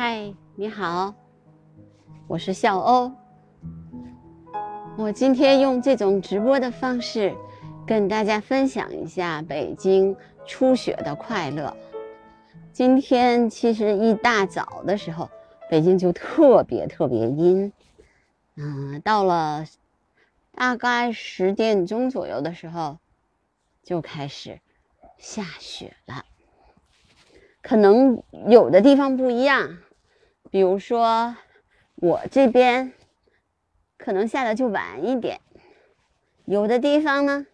嗨，你好，我是小欧。我今天用这种直播的方式，跟大家分享一下北京初雪的快乐。今天其实一大早的时候，北京就特别特别阴，嗯，到了大概十点钟左右的时候，就开始下雪了。可能有的地方不一样。比如说，我这边可能下的就晚一点，有的地方呢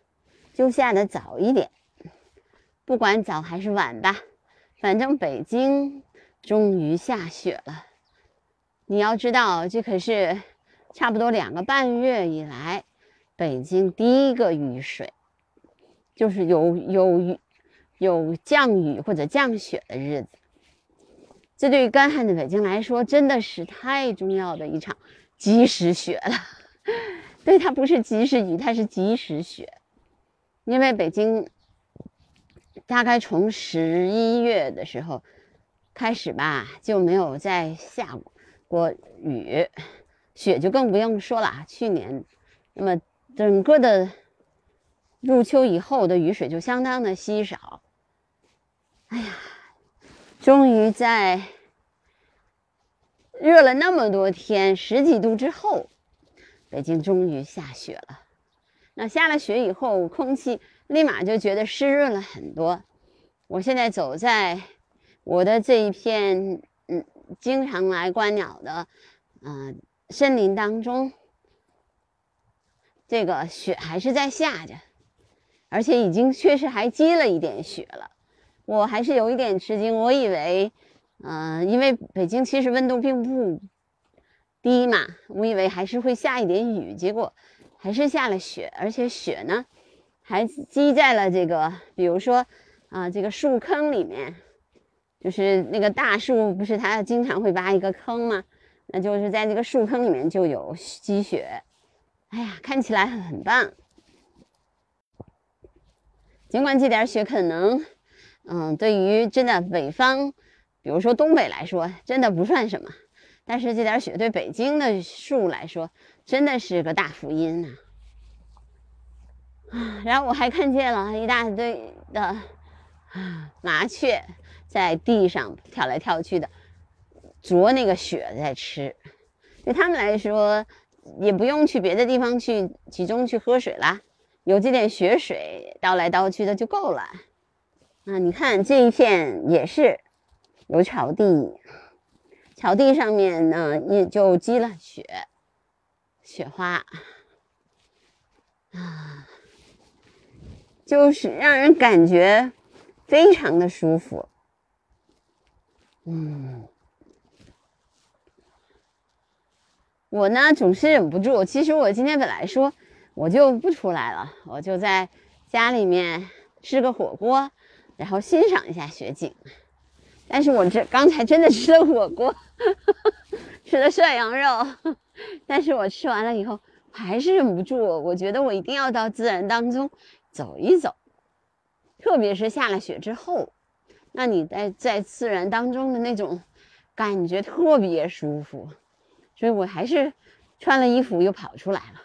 就下的早一点。不管早还是晚吧，反正北京终于下雪了。你要知道，这可是差不多两个半月以来北京第一个雨水，就是有有雨、有降雨或者降雪的日子。这对于干旱的北京来说，真的是太重要的一场及时雪了。对，它不是及时雨，它是及时雪。因为北京大概从十一月的时候开始吧，就没有再下过雨，雪就更不用说了。去年，那么整个的入秋以后的雨水就相当的稀少。哎呀。终于在热了那么多天，十几度之后，北京终于下雪了。那下了雪以后，空气立马就觉得湿润了很多。我现在走在我的这一片嗯，经常来观鸟的嗯森林当中，这个雪还是在下着，而且已经确实还积了一点雪了。我还是有一点吃惊，我以为，嗯，因为北京其实温度并不低嘛，我以为还是会下一点雨，结果还是下了雪，而且雪呢还积在了这个，比如说啊，这个树坑里面，就是那个大树不是它经常会挖一个坑吗？那就是在这个树坑里面就有积雪，哎呀，看起来很棒。尽管这点雪可能。嗯，对于真的北方，比如说东北来说，真的不算什么。但是这点雪对北京的树来说，真的是个大福音呐！啊，然后我还看见了一大堆的麻雀在地上跳来跳去的，啄那个雪在吃。对他们来说，也不用去别的地方去集中去喝水啦，有这点雪水倒来倒去的就够了。啊，你看这一片也是有草地，草地上面呢也就积了雪，雪花啊，就是让人感觉非常的舒服。嗯，我呢总是忍不住，其实我今天本来说我就不出来了，我就在家里面吃个火锅。然后欣赏一下雪景，但是我这刚才真的吃了火锅，吃了涮羊肉，但是我吃完了以后还是忍不住，我觉得我一定要到自然当中走一走，特别是下了雪之后，那你在在自然当中的那种感觉特别舒服，所以我还是穿了衣服又跑出来了，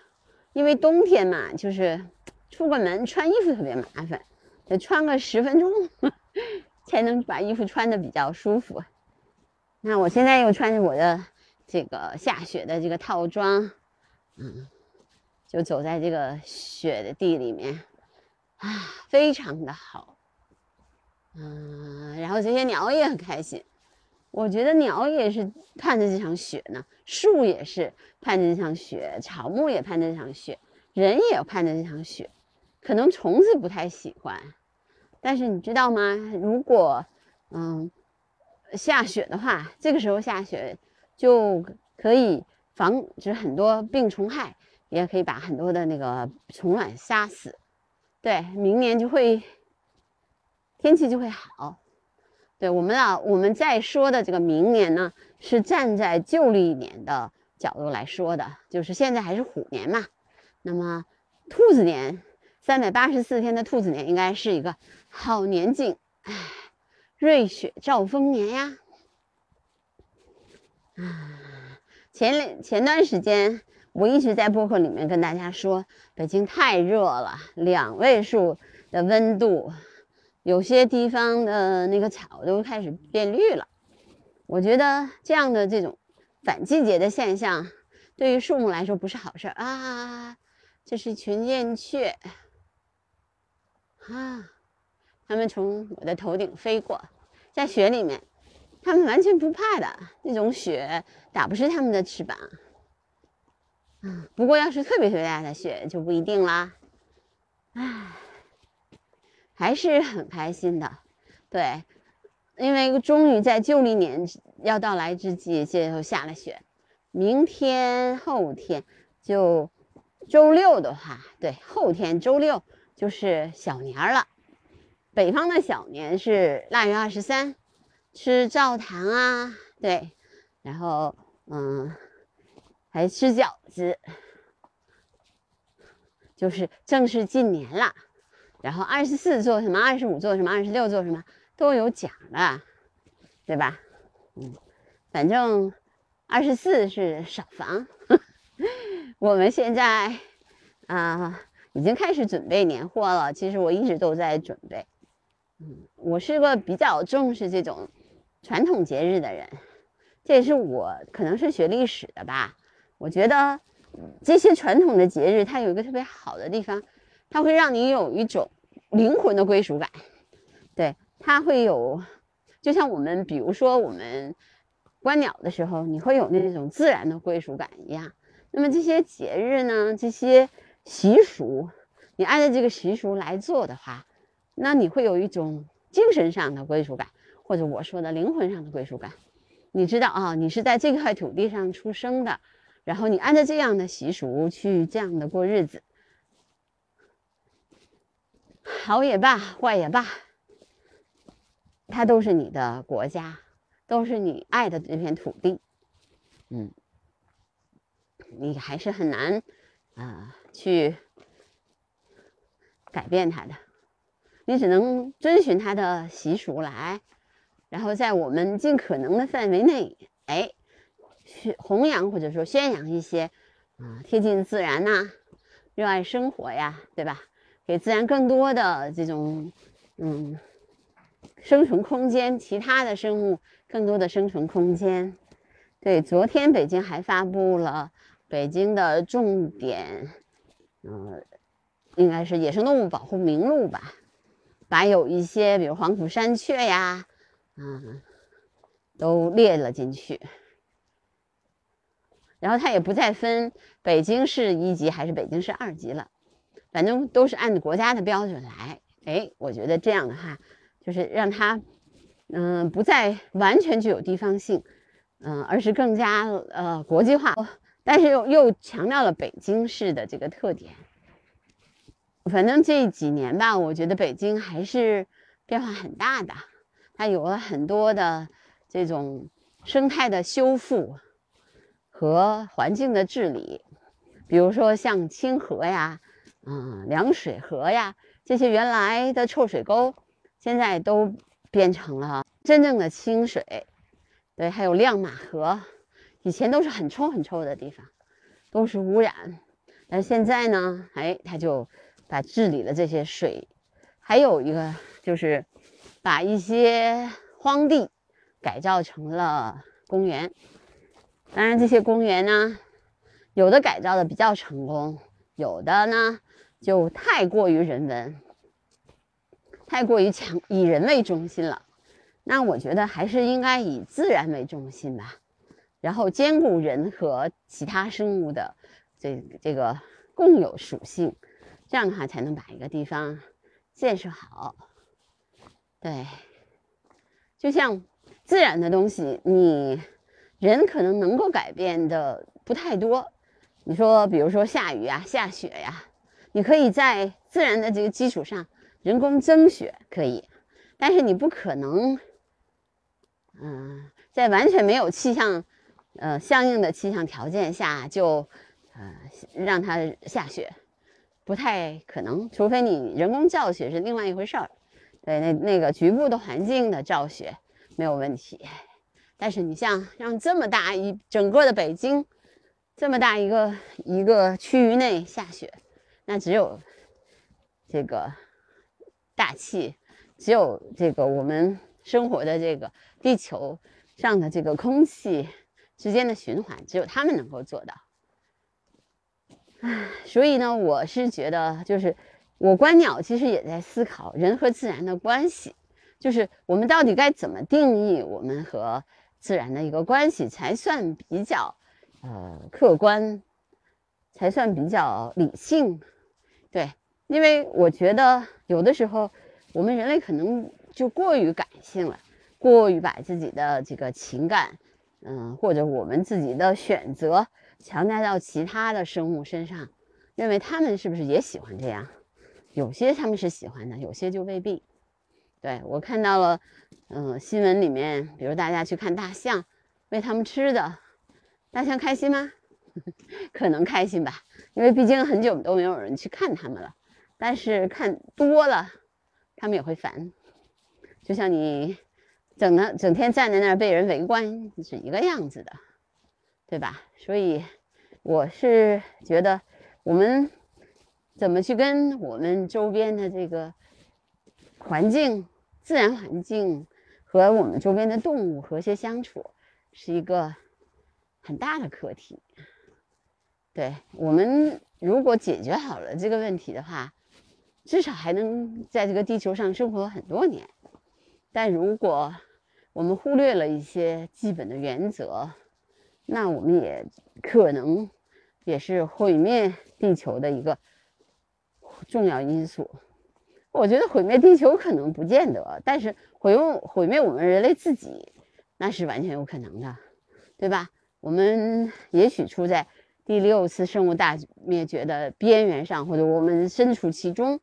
因为冬天嘛，就是出个门穿衣服特别麻烦。得穿个十分钟，才能把衣服穿的比较舒服。那我现在又穿着我的这个下雪的这个套装，嗯，就走在这个雪的地里面，啊，非常的好。嗯，然后这些鸟也很开心。我觉得鸟也是盼着这场雪呢，树也是盼着这场雪，草木也盼着这场雪，人也盼着这场雪。可能虫子不太喜欢。但是你知道吗？如果，嗯，下雪的话，这个时候下雪就可以防止很多病虫害，也可以把很多的那个虫卵杀死。对，明年就会天气就会好。对我们啊，我们在说的这个明年呢，是站在旧历年的角度来说的，就是现在还是虎年嘛。那么兔子年，三百八十四天的兔子年，应该是一个。好年景，哎，瑞雪兆丰年呀！啊，前两前段时间我一直在播客里面跟大家说，北京太热了，两位数的温度，有些地方的那个草都开始变绿了。我觉得这样的这种反季节的现象，对于树木来说不是好事啊。这是群燕雀，啊，它们从我的头顶飞过，在雪里面。它们完全不怕的，那种雪打不湿它们的翅膀。啊，不过要是特别特别大的雪就不一定啦。唉，还是很开心的，对，因为终于在旧历年要到来之际，这就下了雪。明天、后天就周六的话，对，后天周六就是小年了。北方的小年是腊月二十三。吃灶糖啊，对，然后嗯，还吃饺子，就是正式进年了。然后二十四做什么，二十五做什么，二十六做什么都有讲的，对吧？嗯，反正二十四是扫房。我们现在啊，已经开始准备年货了。其实我一直都在准备。我是个比较重视这种。传统节日的人，这也是我可能是学历史的吧。我觉得这些传统的节日，它有一个特别好的地方，它会让你有一种灵魂的归属感。对，它会有，就像我们比如说我们观鸟的时候，你会有那种自然的归属感一样。那么这些节日呢，这些习俗，你按照这个习俗来做的话，那你会有一种精神上的归属感。或者我说的灵魂上的归属感，你知道啊，你是在这块土地上出生的，然后你按照这样的习俗去这样的过日子，好也罢，坏也罢，它都是你的国家，都是你爱的这片土地，嗯，你还是很难啊去改变它的，你只能遵循它的习俗来。然后在我们尽可能的范围内，哎，去弘扬或者说宣扬一些啊贴近自然呐，热爱生活呀，对吧？给自然更多的这种嗯生存空间，其他的生物更多的生存空间。对，昨天北京还发布了北京的重点，嗯，应该是野生动物保护名录吧，把有一些比如黄土山雀呀。嗯，都列了进去，然后它也不再分北京市一级还是北京市二级了，反正都是按国家的标准来。哎，我觉得这样的话，就是让它，嗯，不再完全具有地方性，嗯，而是更加呃国际化，但是又又强调了北京市的这个特点。反正这几年吧，我觉得北京还是变化很大的。它有了很多的这种生态的修复和环境的治理，比如说像清河呀、嗯凉水河呀这些原来的臭水沟，现在都变成了真正的清水。对，还有亮马河，以前都是很臭很臭的地方，都是污染。但现在呢，哎，它就把治理了这些水。还有一个就是。把一些荒地改造成了公园，当然这些公园呢，有的改造的比较成功，有的呢就太过于人文，太过于强以人为中心了。那我觉得还是应该以自然为中心吧，然后兼顾人和其他生物的这这个共有属性，这样的话才能把一个地方建设好。对，就像自然的东西，你人可能能够改变的不太多。你说，比如说下雨呀、下雪呀，你可以在自然的这个基础上人工增雪，可以，但是你不可能，嗯，在完全没有气象，呃，相应的气象条件下就，呃，让它下雪，不太可能。除非你人工造雪是另外一回事儿。对，那那个局部的环境的造雪没有问题，但是你像让这么大一整个的北京，这么大一个一个区域内下雪，那只有这个大气，只有这个我们生活的这个地球上的这个空气之间的循环，只有他们能够做到。唉，所以呢，我是觉得，就是我观鸟其实也在思考人和自然的关系，就是我们到底该怎么定义我们和。自然的一个关系才算比较，呃，客观，才算比较理性，对，因为我觉得有的时候我们人类可能就过于感性了，过于把自己的这个情感，嗯，或者我们自己的选择强加到其他的生物身上，认为他们是不是也喜欢这样？有些他们是喜欢的，有些就未必。对我看到了。嗯，新闻里面，比如大家去看大象，喂他们吃的，大象开心吗？可能开心吧，因为毕竟很久都没有人去看他们了。但是看多了，他们也会烦。就像你整的整天站在那儿被人围观是一个样子的，对吧？所以我是觉得，我们怎么去跟我们周边的这个环境、自然环境。和我们周边的动物和谐相处，是一个很大的课题。对我们，如果解决好了这个问题的话，至少还能在这个地球上生活很多年。但如果我们忽略了一些基本的原则，那我们也可能也是毁灭地球的一个重要因素。我觉得毁灭地球可能不见得，但是毁灭毁灭我们人类自己，那是完全有可能的，对吧？我们也许处在第六次生物大灭绝的边缘上，或者我们身处其中，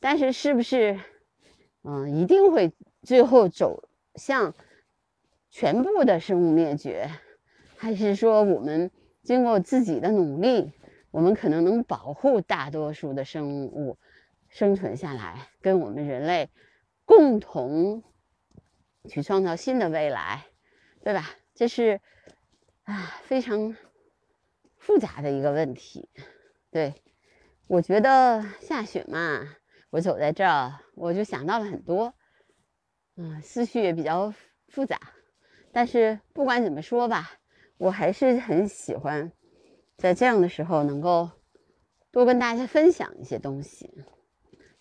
但是是不是，嗯，一定会最后走向全部的生物灭绝，还是说我们经过自己的努力，我们可能能保护大多数的生物？生存下来，跟我们人类共同去创造新的未来，对吧？这是啊非常复杂的一个问题。对我觉得下雪嘛，我走在这儿，我就想到了很多，嗯，思绪也比较复杂。但是不管怎么说吧，我还是很喜欢在这样的时候能够多跟大家分享一些东西。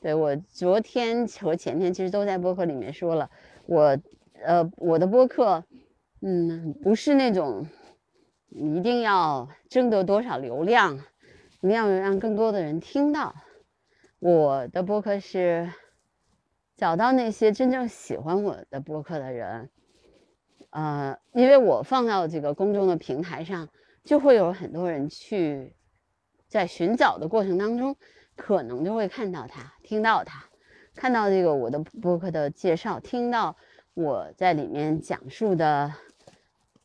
对我昨天和前天其实都在播客里面说了，我呃我的播客，嗯，不是那种一定要争得多少流量，一定要让更多的人听到。我的播客是找到那些真正喜欢我的播客的人，呃，因为我放到这个公众的平台上，就会有很多人去在寻找的过程当中。可能就会看到他，听到他，看到这个我的播客的介绍，听到我在里面讲述的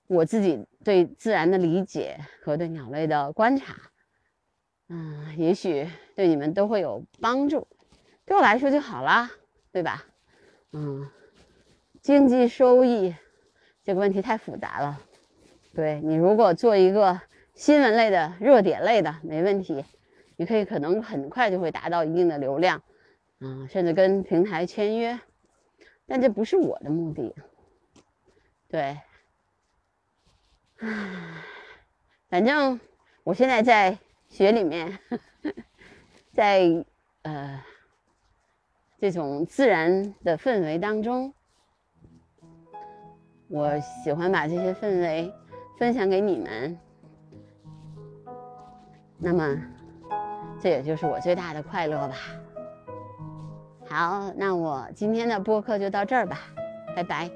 我自己对自然的理解和对鸟类的观察，嗯，也许对你们都会有帮助，对我来说就好啦，对吧？嗯，经济收益这个问题太复杂了，对你如果做一个新闻类的、热点类的，没问题。你可以可能很快就会达到一定的流量，啊，甚至跟平台签约，但这不是我的目的。对，唉，反正我现在在雪里面，在呃这种自然的氛围当中，我喜欢把这些氛围分享给你们。那么。这也就是我最大的快乐吧。好，那我今天的播客就到这儿吧，拜拜。